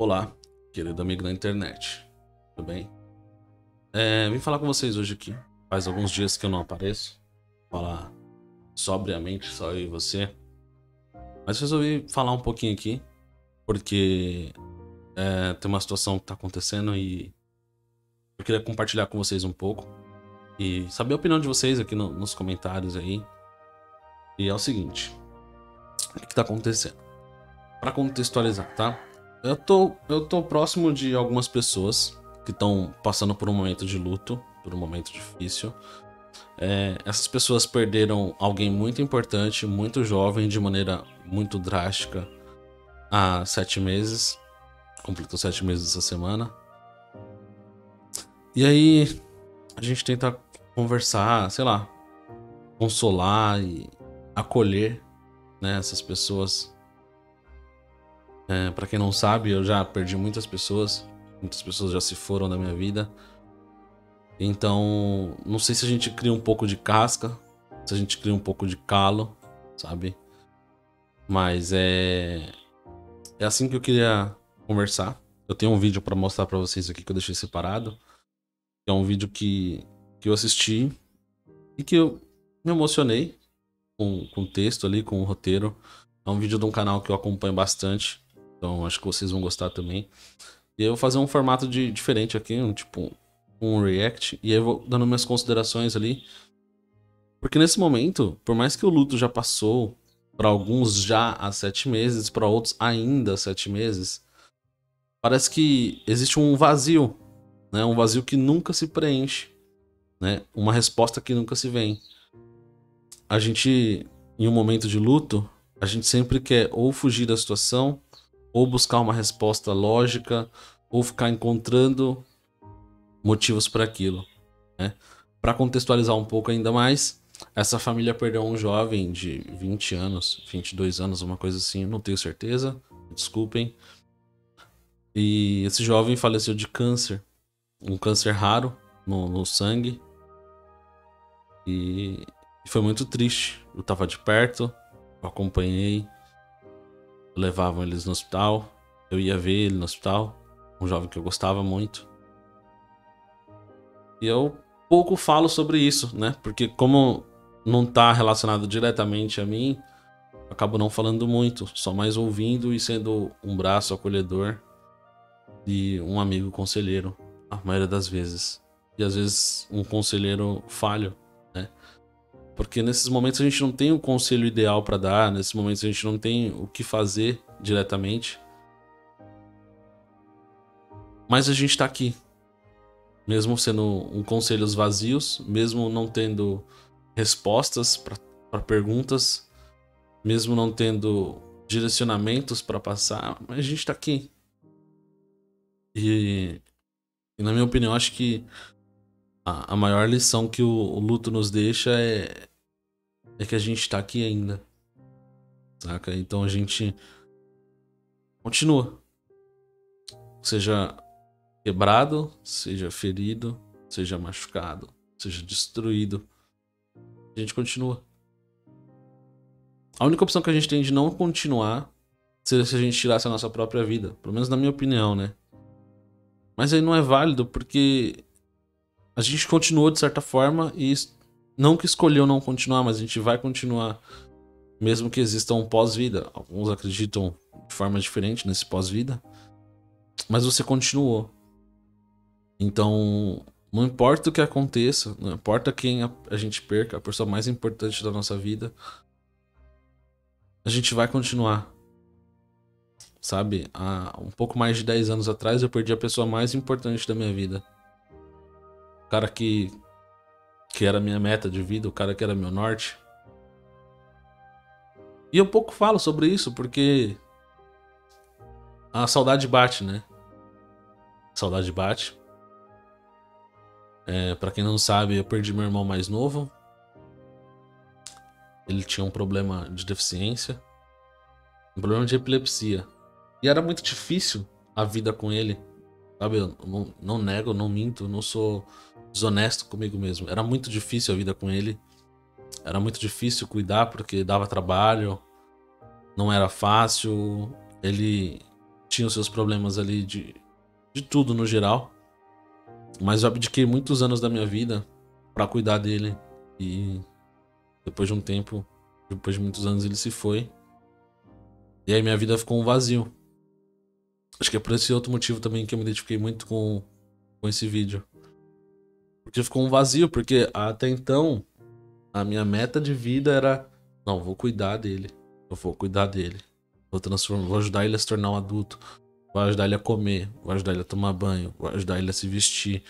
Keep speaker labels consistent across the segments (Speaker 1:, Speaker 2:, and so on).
Speaker 1: Olá, querido amigo da internet. Tudo bem? É, vim falar com vocês hoje aqui. Faz alguns dias que eu não apareço. Falar sobriamente, só eu e você. Mas resolvi falar um pouquinho aqui. Porque é, tem uma situação que tá acontecendo e eu queria compartilhar com vocês um pouco. E saber a opinião de vocês aqui no, nos comentários aí. E é o seguinte. O que, tá acontecendo? Para contextualizar, tá? Eu tô, eu tô próximo de algumas pessoas que estão passando por um momento de luto, por um momento difícil. É, essas pessoas perderam alguém muito importante, muito jovem, de maneira muito drástica, há sete meses. Completou sete meses essa semana. E aí, a gente tenta conversar, sei lá, consolar e acolher né, essas pessoas é, para quem não sabe, eu já perdi muitas pessoas. Muitas pessoas já se foram da minha vida. Então, não sei se a gente cria um pouco de casca, se a gente cria um pouco de calo, sabe? Mas é é assim que eu queria conversar. Eu tenho um vídeo para mostrar para vocês aqui que eu deixei separado. É um vídeo que, que eu assisti e que eu me emocionei com, com o texto ali, com o roteiro. É um vídeo de um canal que eu acompanho bastante, então acho que vocês vão gostar também. E eu vou fazer um formato de, diferente aqui, um tipo um react. E aí eu vou dando minhas considerações ali. Porque nesse momento, por mais que o luto já passou, para alguns já há sete meses, para outros ainda há sete meses, parece que existe um vazio, né? Um vazio que nunca se preenche, né? Uma resposta que nunca se vem. A gente, em um momento de luto, a gente sempre quer ou fugir da situação ou buscar uma resposta lógica, ou ficar encontrando motivos para aquilo. Né? Para contextualizar um pouco ainda mais, essa família perdeu um jovem de 20 anos, 22 anos, uma coisa assim, não tenho certeza, desculpem. E esse jovem faleceu de câncer, um câncer raro no, no sangue. E foi muito triste. Eu estava de perto, eu acompanhei, levavam eles no hospital, eu ia ver ele no hospital, um jovem que eu gostava muito. E eu pouco falo sobre isso, né? Porque como não tá relacionado diretamente a mim, acabo não falando muito, só mais ouvindo e sendo um braço acolhedor e um amigo conselheiro, a maioria das vezes. E às vezes um conselheiro falho, né? Porque nesses momentos a gente não tem o um conselho ideal para dar, nesses momentos a gente não tem o que fazer diretamente. Mas a gente tá aqui. Mesmo sendo um conselhos vazios, mesmo não tendo respostas para perguntas, mesmo não tendo direcionamentos para passar, a gente tá aqui. E, e, na minha opinião, acho que a, a maior lição que o, o luto nos deixa é, é que a gente tá aqui ainda. Saca? Então a gente continua. Seja quebrado, seja ferido, seja machucado, seja destruído. A gente continua. A única opção que a gente tem de não continuar seria se a gente tirasse a nossa própria vida. Pelo menos na minha opinião, né? Mas aí não é válido porque a gente continuou de certa forma e não que escolheu não continuar, mas a gente vai continuar, mesmo que exista um pós-vida. Alguns acreditam de forma diferente nesse pós-vida, mas você continuou. Então, não importa o que aconteça, não importa quem a, gente perca, a pessoa mais importante da nossa vida, a gente vai continuar. Sabe, há um pouco mais de 10 anos atrás eu perdi a pessoa mais importante da minha vida. Cara que que era minha meta de vida, o cara que era meu norte. E eu pouco falo sobre isso porque a saudade bate, né? A saudade bate. É, para quem não sabe, eu perdi meu irmão mais novo. Ele tinha um problema de deficiência, um problema de epilepsia. E era muito difícil a vida com ele. Sabe, eu não, não nego, não minto, não sou desonesto comigo mesmo. Era muito difícil a vida com ele. Era muito difícil cuidar porque dava trabalho, não era fácil. Ele tinha os seus problemas ali de, de tudo no geral. Mas eu abdiquei muitos anos da minha vida para cuidar dele. E depois de um tempo, depois de muitos anos, ele se foi. E aí minha vida ficou um vazio. Acho que é por esse outro motivo também que eu me identifiquei muito com, com esse vídeo. Porque ficou um vazio, porque até então a minha meta de vida era: não, vou cuidar dele. Eu vou cuidar dele. Vou transformar, vou ajudar ele a se tornar um adulto. Vou ajudar ele a comer, vou ajudar ele a tomar banho, vou ajudar ele a se vestir.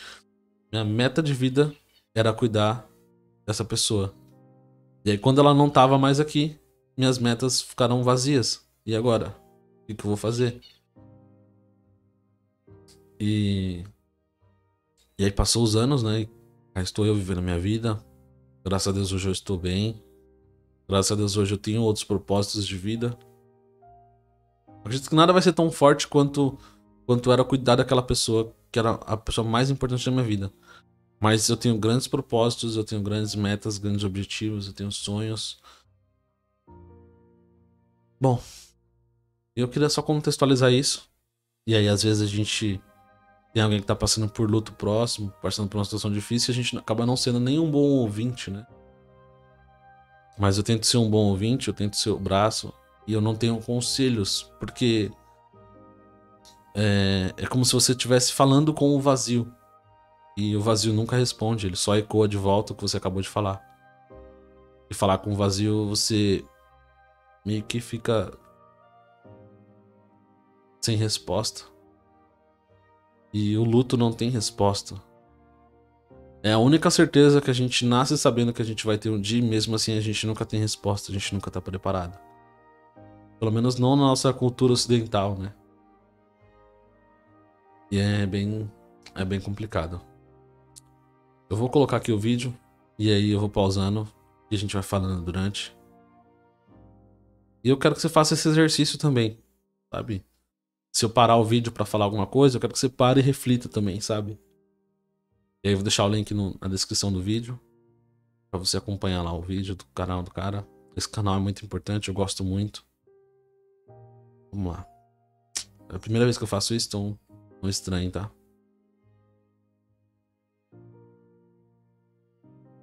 Speaker 1: Minha meta de vida era cuidar dessa pessoa. E aí, quando ela não tava mais aqui, minhas metas ficaram vazias. E agora? O que, que eu vou fazer? E. E aí, passou os anos, né? Aí estou eu vivendo a minha vida. Graças a Deus, hoje eu estou bem. Graças a Deus, hoje eu tenho outros propósitos de vida. Acredito que nada vai ser tão forte quanto, quanto era cuidar daquela pessoa que era a pessoa mais importante da minha vida. Mas eu tenho grandes propósitos, eu tenho grandes metas, grandes objetivos, eu tenho sonhos. Bom, eu queria só contextualizar isso. E aí, às vezes, a gente tem alguém que tá passando por luto próximo, passando por uma situação difícil, a gente acaba não sendo nem um bom ouvinte, né? Mas eu tento ser um bom ouvinte, eu tento ser o braço, e eu não tenho conselhos, porque é, é como se você estivesse falando com o vazio. E o vazio nunca responde, ele só ecoa de volta o que você acabou de falar. E falar com o vazio, você meio que fica sem resposta. E o luto não tem resposta. É a única certeza que a gente nasce sabendo que a gente vai ter um dia e mesmo assim a gente nunca tem resposta, a gente nunca tá preparado. Pelo menos não na nossa cultura ocidental, né? E é bem é bem complicado. Eu vou colocar aqui o vídeo e aí eu vou pausando e a gente vai falando durante. E eu quero que você faça esse exercício também, sabe? Se eu parar o vídeo para falar alguma coisa, eu quero que você pare e reflita também, sabe? E aí eu vou deixar o link no, na descrição do vídeo para você acompanhar lá o vídeo do canal do cara. Esse canal é muito importante, eu gosto muito. Vamos lá. É a primeira vez que eu faço isso, então não estranho, tá?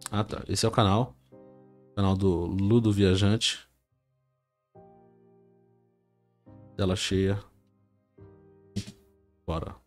Speaker 1: Ah, tá. Esse é o canal. Canal do Ludo Viajante. Tela cheia. Bora.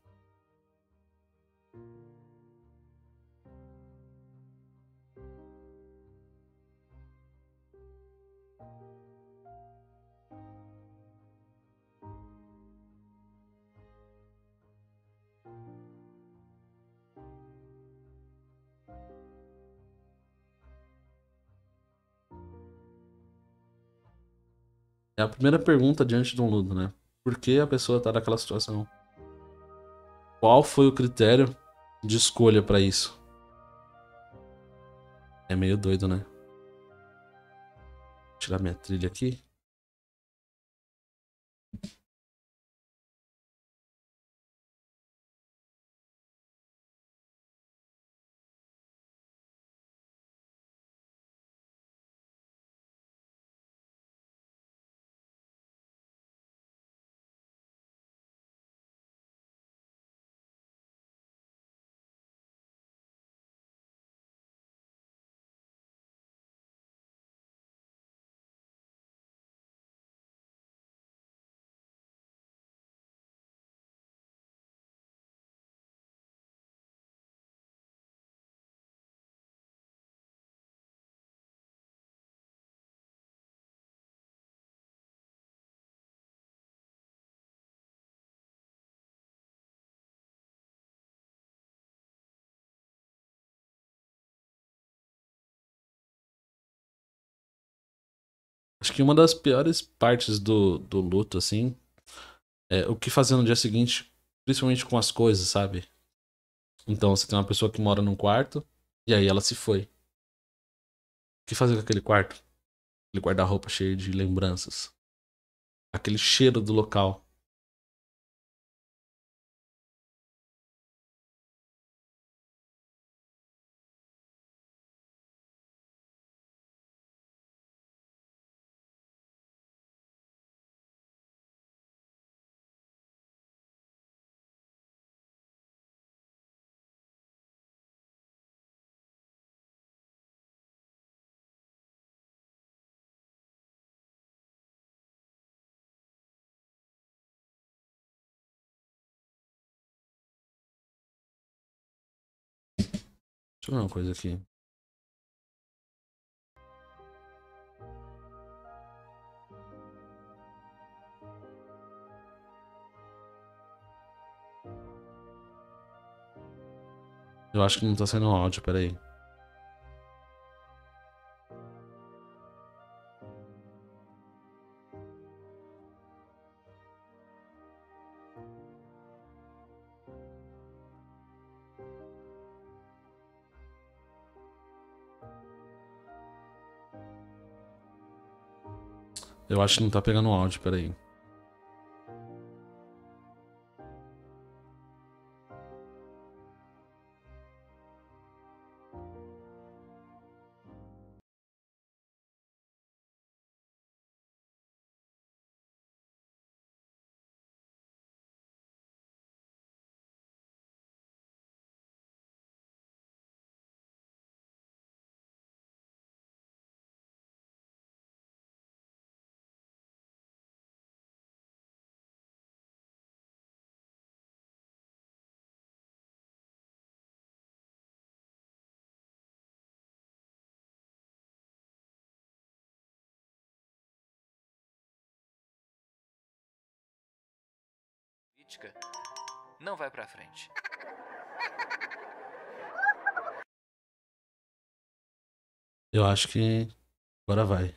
Speaker 1: É a primeira pergunta diante de um ludo, né? Por que a pessoa tá naquela situação? Qual foi o critério de escolha para isso? É meio doido, né? Vou tirar minha trilha aqui. Acho que uma das piores partes do, do luto, assim, é o que fazer no dia seguinte, principalmente com as coisas, sabe? Então, você tem uma pessoa que mora num quarto, e aí ela se foi. O que fazer com aquele quarto? Aquele guarda-roupa cheio de lembranças. Aquele cheiro do local. Deixa eu ver uma coisa aqui. Eu acho que não tá saindo áudio, peraí. Eu acho que não tá pegando áudio, peraí.
Speaker 2: Política não vai para frente.
Speaker 1: Eu acho que agora vai.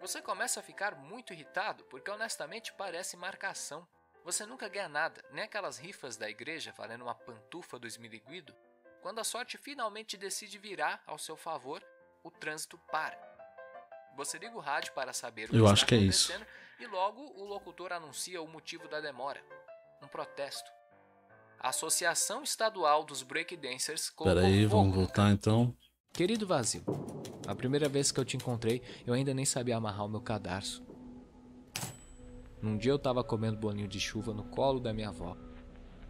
Speaker 2: Você começa a ficar muito irritado porque honestamente parece marcação. Você nunca ganha nada, nem aquelas rifas da igreja valendo uma pantufa do esmiliguido. Quando a sorte finalmente decide virar ao seu favor, o trânsito para. Você liga o rádio para saber o que
Speaker 1: Eu
Speaker 2: está
Speaker 1: acho que é isso.
Speaker 2: E logo o locutor anuncia o motivo da demora: um protesto. A Associação Estadual dos Breakdancers colocou
Speaker 1: Peraí, vamos voltar então.
Speaker 2: Querido vazio, a primeira vez que eu te encontrei, eu ainda nem sabia amarrar o meu cadarço. Num dia eu tava comendo bolinho de chuva no colo da minha avó.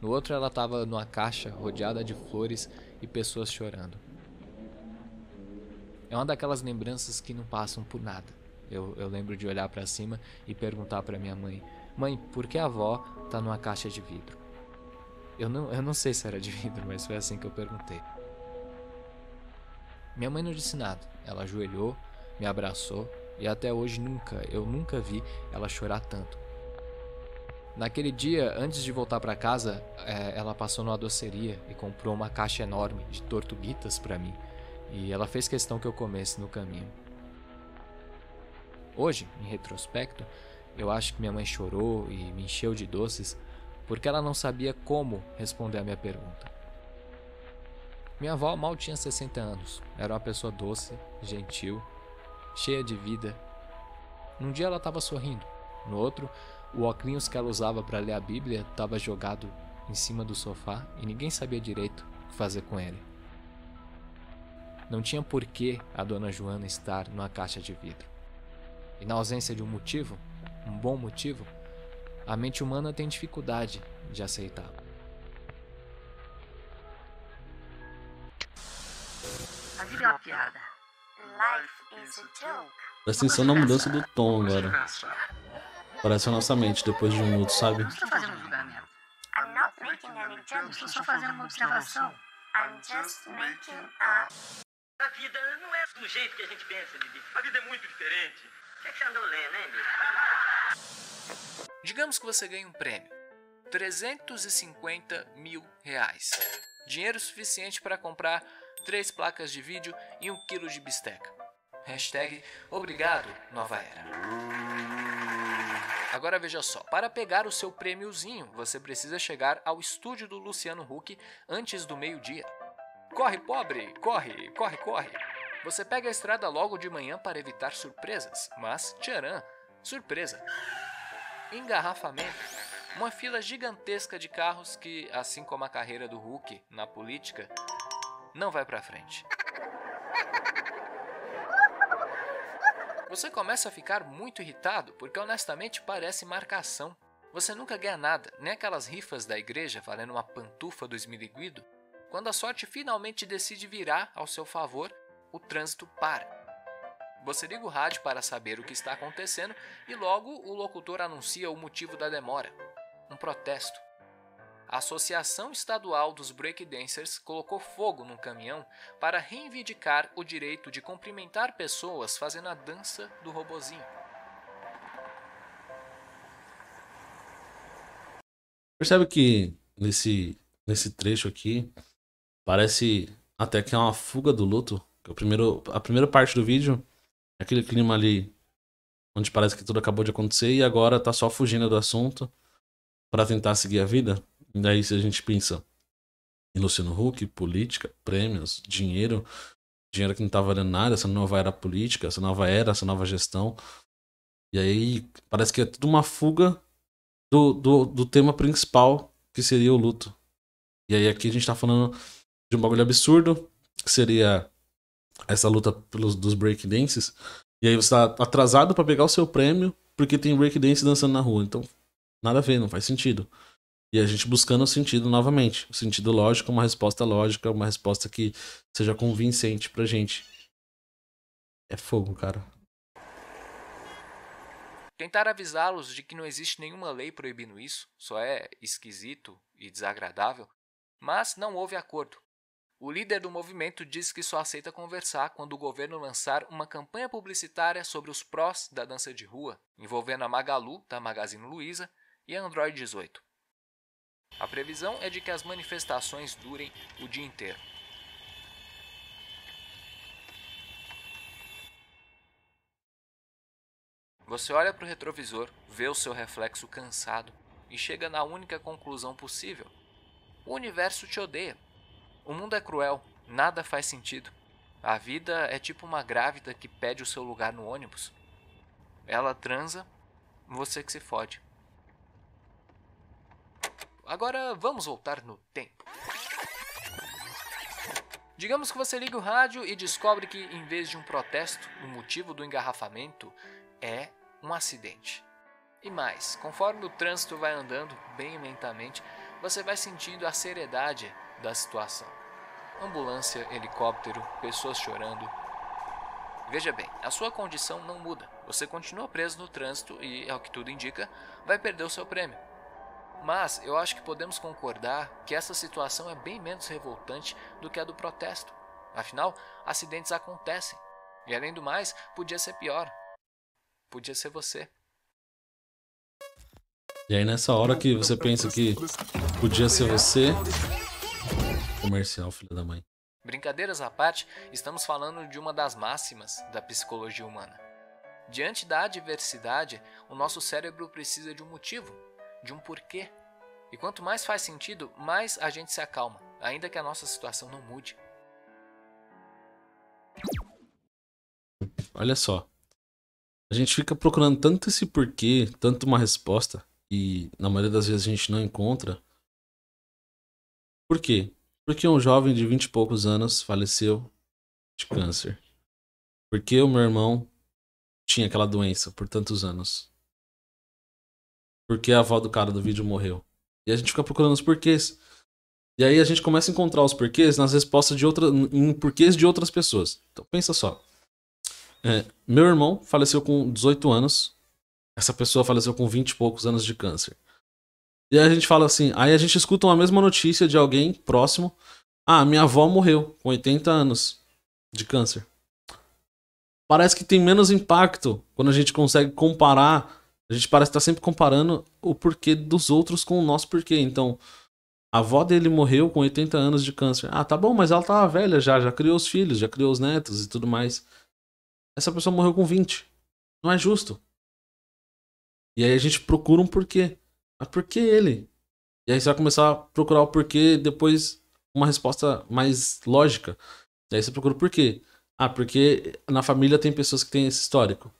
Speaker 2: No outro ela tava numa caixa rodeada de flores e pessoas chorando. É uma daquelas lembranças que não passam por nada. Eu, eu lembro de olhar pra cima e perguntar pra minha mãe: Mãe, por que a avó tá numa caixa de vidro? Eu não, eu não sei se era de vidro, mas foi assim que eu perguntei. Minha mãe não disse nada. Ela ajoelhou, me abraçou e até hoje nunca, eu nunca vi ela chorar tanto. Naquele dia, antes de voltar para casa, eh, ela passou numa doceria e comprou uma caixa enorme de tortuguitas para mim. E ela fez questão que eu comesse no caminho. Hoje, em retrospecto, eu acho que minha mãe chorou e me encheu de doces porque ela não sabia como responder a minha pergunta. Minha avó mal tinha 60 anos. Era uma pessoa doce, gentil, cheia de vida. Num dia ela estava sorrindo. No outro, o óculos que ela usava para ler a Bíblia estava jogado em cima do sofá e ninguém sabia direito o que fazer com ele. Não tinha porquê a dona Joana estar numa caixa de vidro. E na ausência de um motivo, um bom motivo, a mente humana tem dificuldade de aceitar.
Speaker 3: A vida é uma piada. Life is a joke.
Speaker 1: Presta atenção na mudança do tom agora. Parece a nossa mente depois de um minuto, sabe?
Speaker 3: Não estou fazendo um julgamento. I'm not making any judgment. Estou só fazendo uma observação. I'm just making a...
Speaker 4: A vida não é do jeito que a gente pensa, Bibi. A vida é muito diferente. O que, é andou lendo, hein, bicho?
Speaker 2: Digamos que você ganha um prêmio. 350 mil reais. Dinheiro suficiente para comprar três placas de vídeo e um quilo de bisteca. Hashtag obrigado, nova era. Agora veja só, para pegar o seu prêmiozinho, você precisa chegar ao estúdio do Luciano Huck antes do meio-dia. Corre, pobre, corre, corre, corre. Você pega a estrada logo de manhã para evitar surpresas, mas, tcharam, surpresa. Engarrafamento. Uma fila gigantesca de carros que, assim como a carreira do Hulk na política, não vai pra frente. Você começa a ficar muito irritado porque honestamente parece marcação. Você nunca ganha nada, nem aquelas rifas da igreja valendo uma pantufa do esmiliguido. Quando a sorte finalmente decide virar ao seu favor, o trânsito para. Você liga o rádio para saber o que está acontecendo e logo o locutor anuncia o motivo da demora: um protesto. a Associação Estadual dos Breakdancers colocou fogo num caminhão para reivindicar o direito de cumprimentar pessoas fazendo a dança do robozinho.
Speaker 1: Percebe que nesse, nesse trecho aqui parece até que é uma fuga do luto. O primeiro, a primeira parte do vídeo aquele clima ali onde parece que tudo acabou de acontecer e agora tá só fugindo do assunto para tentar seguir a vida. E daí se a gente pensa em Luciano Huck, política, prêmios, dinheiro, dinheiro que não tá valendo nada, essa nova era política, essa nova era, essa nova gestão. E aí parece que é tudo uma fuga do, do, do tema principal, que seria o luto. E aí aqui a gente tá falando de um bagulho absurdo, que seria essa luta pelos, dos breakdances. E aí você tá atrasado para pegar o seu prêmio, porque tem breakdance dançando na rua. Então, nada a ver, não faz sentido. E a gente buscando o sentido novamente. O sentido lógico, uma resposta lógica, uma resposta que seja convincente pra gente. É fogo, cara.
Speaker 2: Tentar avisá-los de que não existe nenhuma lei proibindo isso, só é esquisito e desagradável, mas não houve acordo. O líder do movimento diz que só aceita conversar quando o governo lançar uma campanha publicitária sobre os prós da dança de rua, envolvendo a Magalu, da Magazine Luiza, e a Android 18. A previsão é de que as manifestações durem o dia inteiro. Você olha para o retrovisor, vê o seu reflexo cansado e chega na única conclusão possível: o universo te odeia. O mundo é cruel, nada faz sentido. A vida é tipo uma grávida que pede o seu lugar no ônibus. Ela transa, você que se fode. Agora vamos voltar no tempo. Digamos que você liga o rádio e descobre que, em vez de um protesto, o motivo do engarrafamento é um acidente. E mais, conforme o trânsito vai andando bem lentamente, você vai sentindo a seriedade da situação. Ambulância, helicóptero, pessoas chorando. Veja bem, a sua condição não muda. Você continua preso no trânsito e, ao que tudo indica, vai perder o seu prêmio. Mas eu acho que podemos concordar que essa situação é bem menos revoltante do que a do protesto. Afinal, acidentes acontecem. E além do mais, podia ser pior. Podia ser você.
Speaker 1: E aí nessa hora que você pensa que podia ser você, comercial, filho da mãe.
Speaker 2: Brincadeiras à parte, estamos falando de uma das máximas da psicologia humana. Diante da adversidade, o nosso cérebro precisa de um motivo, de um porquê. E quanto mais faz sentido, mais a gente se acalma, ainda que a nossa situação não mude.
Speaker 1: Olha só. A gente fica procurando tanto esse porquê, tanto uma resposta, e na maioria das vezes a gente não encontra. Por quê? Porque um jovem de vinte e poucos anos faleceu de câncer. Porque o meu irmão tinha aquela doença por tantos anos. Porque a avó do cara do vídeo morreu. E a gente fica procurando os porquês. E aí a gente começa a encontrar os porquês nas respostas de outras. em porquês de outras pessoas. Então pensa só. É, meu irmão faleceu com 18 anos. Essa pessoa faleceu com 20 e poucos anos de câncer. E aí a gente fala assim, aí a gente escuta uma mesma notícia de alguém próximo. Ah, minha avó morreu com 80 anos de câncer. Parece que tem menos impacto quando a gente consegue comparar. A gente parece estar sempre comparando o porquê dos outros com o nosso porquê. Então, a avó dele morreu com 80 anos de câncer. Ah, tá bom, mas ela tava velha já, já criou os filhos, já criou os netos e tudo mais. Essa pessoa morreu com 20. Não é justo. E aí a gente procura um porquê. Mas por que ele? E aí você vai começar a procurar o porquê, depois uma resposta mais lógica. E aí você procura o porquê. Ah, porque na família tem pessoas que têm esse histórico.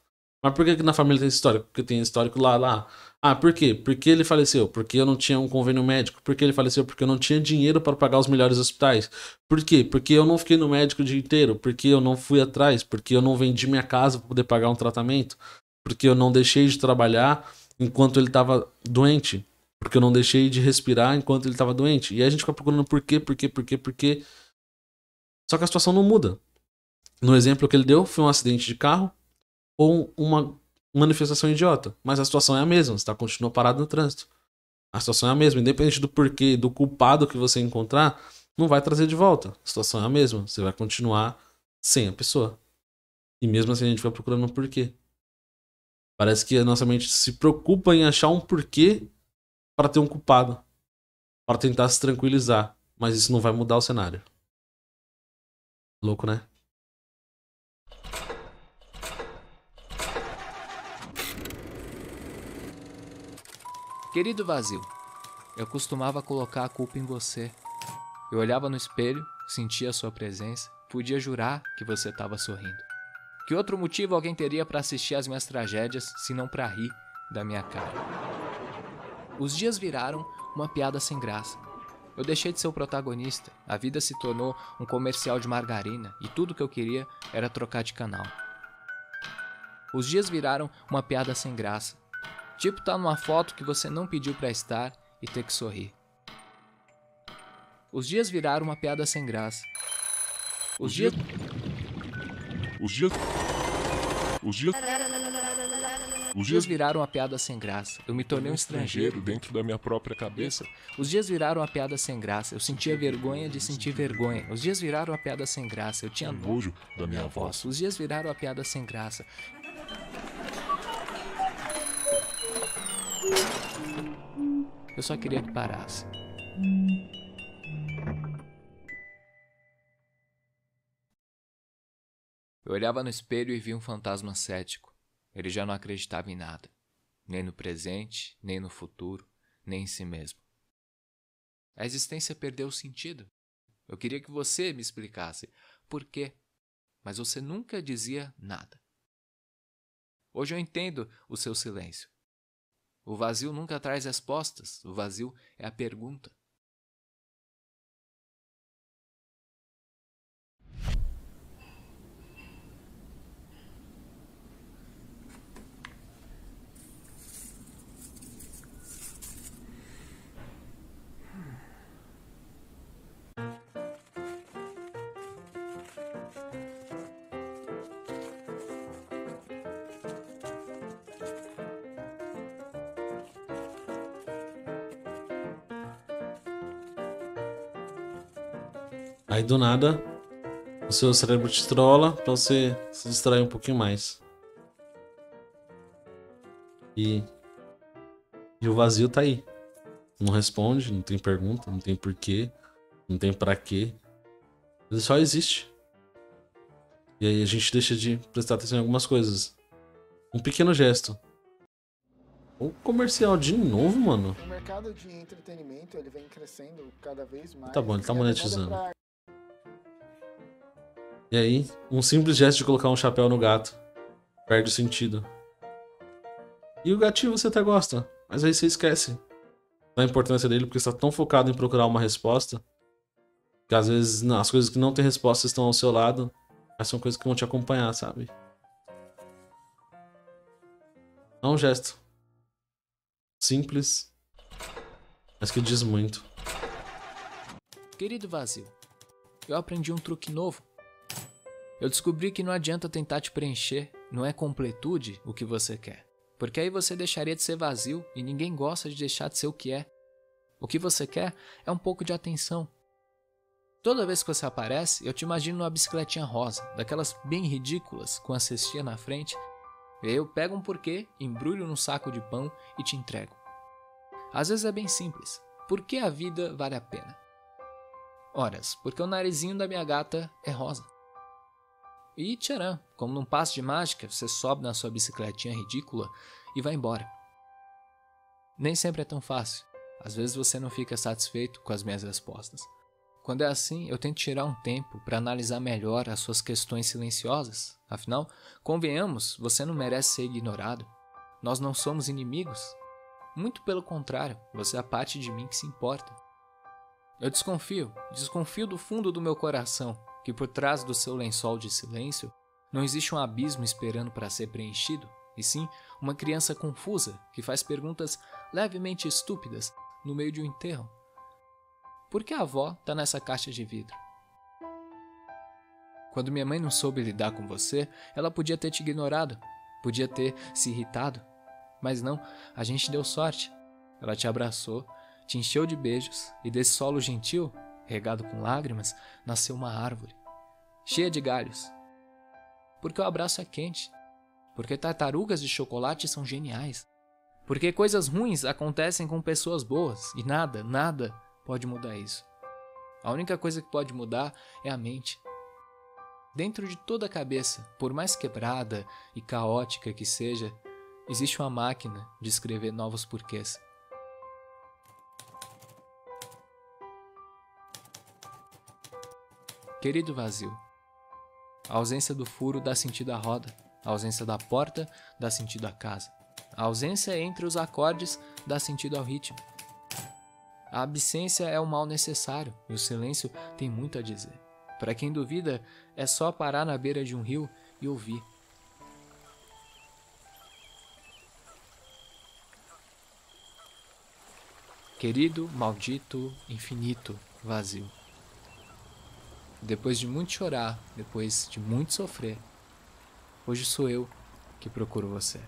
Speaker 1: Mas por que, que na família tem esse histórico? Porque tem histórico lá, lá. Ah, por quê? Porque ele faleceu? Porque eu não tinha um convênio médico. Porque ele faleceu? Porque eu não tinha dinheiro para pagar os melhores hospitais. Por quê? Porque eu não fiquei no médico o dia inteiro. Porque eu não fui atrás. Porque eu não vendi minha casa para poder pagar um tratamento. Porque eu não deixei de trabalhar enquanto ele estava doente. Porque eu não deixei de respirar enquanto ele estava doente. E aí a gente fica procurando por quê, por quê, por quê, por quê. Só que a situação não muda. No exemplo que ele deu, foi um acidente de carro ou uma manifestação idiota. Mas a situação é a mesma, você tá, continua parado no trânsito. A situação é a mesma, independente do porquê, do culpado que você encontrar, não vai trazer de volta. A situação é a mesma, você vai continuar sem a pessoa. E mesmo assim a gente vai procurando um porquê. Parece que a nossa mente se preocupa em achar um porquê para ter um culpado, para tentar se tranquilizar, mas isso não vai mudar o cenário. Louco, né?
Speaker 2: Querido vazio, eu costumava colocar a culpa em você. Eu olhava no espelho, sentia a sua presença, podia jurar que você estava sorrindo. Que outro motivo alguém teria para assistir às minhas tragédias, se não para rir da minha cara? Os dias viraram uma piada sem graça. Eu deixei de ser o protagonista, a vida se tornou um comercial de margarina e tudo que eu queria era trocar de canal. Os dias viraram uma piada sem graça. Tipo tá numa foto que você não pediu para estar e ter que sorrir. Os dias viraram uma piada sem graça. Os dias.
Speaker 5: Os dias. Os dias. Os
Speaker 2: dias viraram uma piada sem graça. Eu me tornei um estrangeiro.
Speaker 5: estrangeiro dentro da minha própria cabeça.
Speaker 2: Os dias viraram uma piada sem graça. Eu sentia vergonha de sentir vergonha. Os dias viraram uma piada sem graça. Eu tinha
Speaker 5: Nojo da minha voz.
Speaker 2: Os dias viraram uma piada sem graça. Eu só queria que parasse. Eu olhava no espelho e via um fantasma cético. Ele já não acreditava em nada, nem no presente, nem no futuro, nem em si mesmo. A existência perdeu sentido. Eu queria que você me explicasse por quê, mas você nunca dizia nada. Hoje eu entendo o seu silêncio. O vazio nunca traz respostas, o vazio é a pergunta.
Speaker 1: Do nada, o seu cérebro te trola pra você se distrair um pouquinho mais. E. E o vazio tá aí. Não responde, não tem pergunta, não tem porquê, não tem pra quê. Ele só existe. E aí a gente deixa de prestar atenção em algumas coisas. Um pequeno gesto. O comercial de novo, mano.
Speaker 6: O mercado de entretenimento ele vem crescendo cada vez mais.
Speaker 1: Tá bom, ele tá monetizando. E aí, um simples gesto de colocar um chapéu no gato perde o sentido. E o gatinho você até gosta, mas aí você esquece da importância dele porque você tá tão focado em procurar uma resposta que às vezes não, as coisas que não têm resposta estão ao seu lado, mas são coisas que vão te acompanhar, sabe? É um gesto simples, mas que diz muito.
Speaker 2: Querido vazio, eu aprendi um truque novo. Eu descobri que não adianta tentar te preencher, não é completude o que você quer. Porque aí você deixaria de ser vazio e ninguém gosta de deixar de ser o que é. O que você quer é um pouco de atenção. Toda vez que você aparece, eu te imagino numa bicicletinha rosa, daquelas bem ridículas, com a cestinha na frente. E aí eu pego um porquê, embrulho num saco de pão e te entrego. Às vezes é bem simples. Por que a vida vale a pena? Horas, porque o narizinho da minha gata é rosa. E tcharam, como num passo de mágica, você sobe na sua bicicletinha ridícula e vai embora. Nem sempre é tão fácil. Às vezes você não fica satisfeito com as minhas respostas. Quando é assim, eu tento tirar um tempo para analisar melhor as suas questões silenciosas. Afinal, convenhamos, você não merece ser ignorado. Nós não somos inimigos. Muito pelo contrário, você é a parte de mim que se importa. Eu desconfio, desconfio do fundo do meu coração que por trás do seu lençol de silêncio não existe um abismo esperando para ser preenchido, e sim uma criança confusa que faz perguntas levemente estúpidas no meio de um enterro. Por que a avó tá nessa caixa de vidro? Quando minha mãe não soube lidar com você, ela podia ter te ignorado, podia ter se irritado, mas não, a gente deu sorte. Ela te abraçou, te encheu de beijos e desse solo gentil, regado com lágrimas, nasceu uma árvore, cheia de galhos. Porque o abraço é quente. Porque tartarugas de chocolate são geniais. Porque coisas ruins acontecem com pessoas boas e nada, nada pode mudar isso. A única coisa que pode mudar é a mente. Dentro de toda a cabeça, por mais quebrada e caótica que seja, existe uma máquina de escrever novos porquês. Querido vazio, a ausência do furo dá sentido à roda, a ausência da porta dá sentido à casa, a ausência entre os acordes dá sentido ao ritmo. A absência é o mal necessário e o silêncio tem muito a dizer. Para quem duvida, é só parar na beira de um rio e ouvir. Querido, maldito, infinito, vazio. Depois de muito chorar, depois de muito sofrer, hoje sou eu que procuro você.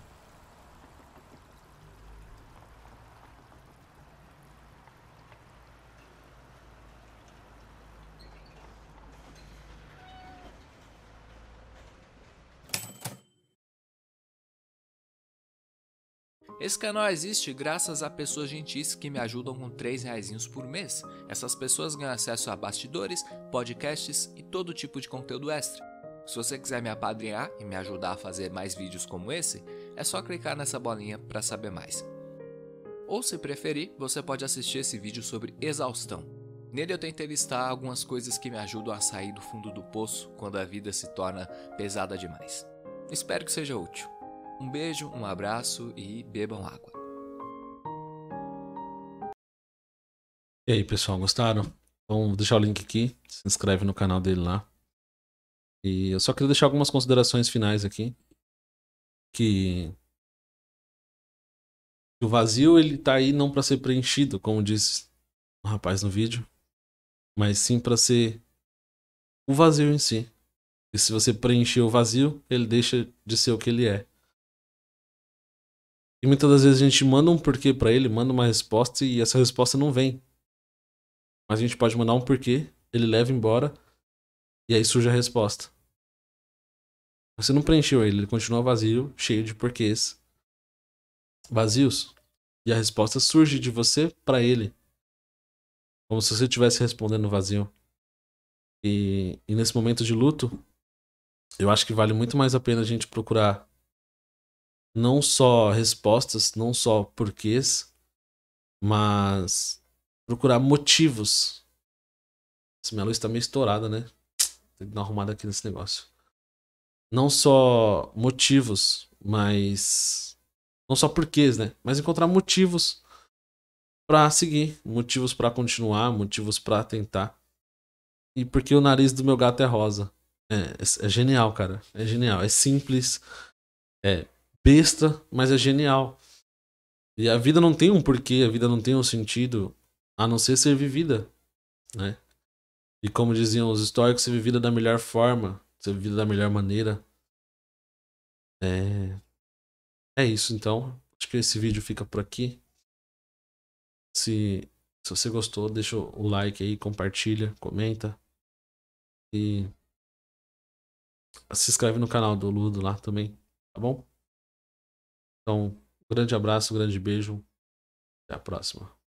Speaker 2: Esse canal existe graças a pessoas gentis que me ajudam com 3 reais por mês. Essas pessoas ganham acesso a bastidores, podcasts e todo tipo de conteúdo extra. Se você quiser me apadrinhar e me ajudar a fazer mais vídeos como esse, é só clicar nessa bolinha para saber mais. Ou se preferir, você pode assistir esse vídeo sobre exaustão. Nele eu tentei listar algumas coisas que me ajudam a sair do fundo do poço quando a vida se torna pesada demais. Espero que seja útil. Um beijo, um abraço e bebam água.
Speaker 1: E aí, pessoal, gostaram? Então, vou deixar o link aqui. Se inscreve no canal dele lá. E eu só queria deixar algumas considerações finais aqui. Que o vazio ele tá aí não para ser preenchido, como disse o rapaz no vídeo, mas sim para ser o vazio em si. E se você preencher o vazio, ele deixa de ser o que ele é. E muitas das vezes a gente manda um porquê para ele, manda uma resposta e essa resposta não vem. Mas a gente pode mandar um porquê, ele leva embora e aí surge a resposta. Você não preencheu ele, ele continua vazio, cheio de porquês vazios. E a resposta surge de você para ele. Como se você estivesse respondendo vazio. E, e nesse momento de luto, eu acho que vale muito mais a pena a gente procurar não só respostas, não só porquês, mas procurar motivos. Essa minha luz tá meio estourada, né? Tem que dar uma arrumada aqui nesse negócio. Não só motivos, mas. Não só porquês, né? Mas encontrar motivos para seguir, motivos para continuar, motivos para tentar. E porque o nariz do meu gato é rosa. É, é, é genial, cara. É genial. É simples. É besta, mas é genial. E a vida não tem um porquê, a vida não tem um sentido a não ser ser vivida, né? E como diziam os históricos, ser vivida da melhor forma, ser vivida da melhor maneira. É, é isso então. Acho que esse vídeo fica por aqui. Se, se você gostou, deixa o like aí, compartilha, comenta. E se inscreve no canal do Ludo lá também, tá bom? Então, grande abraço, grande beijo. Até a próxima.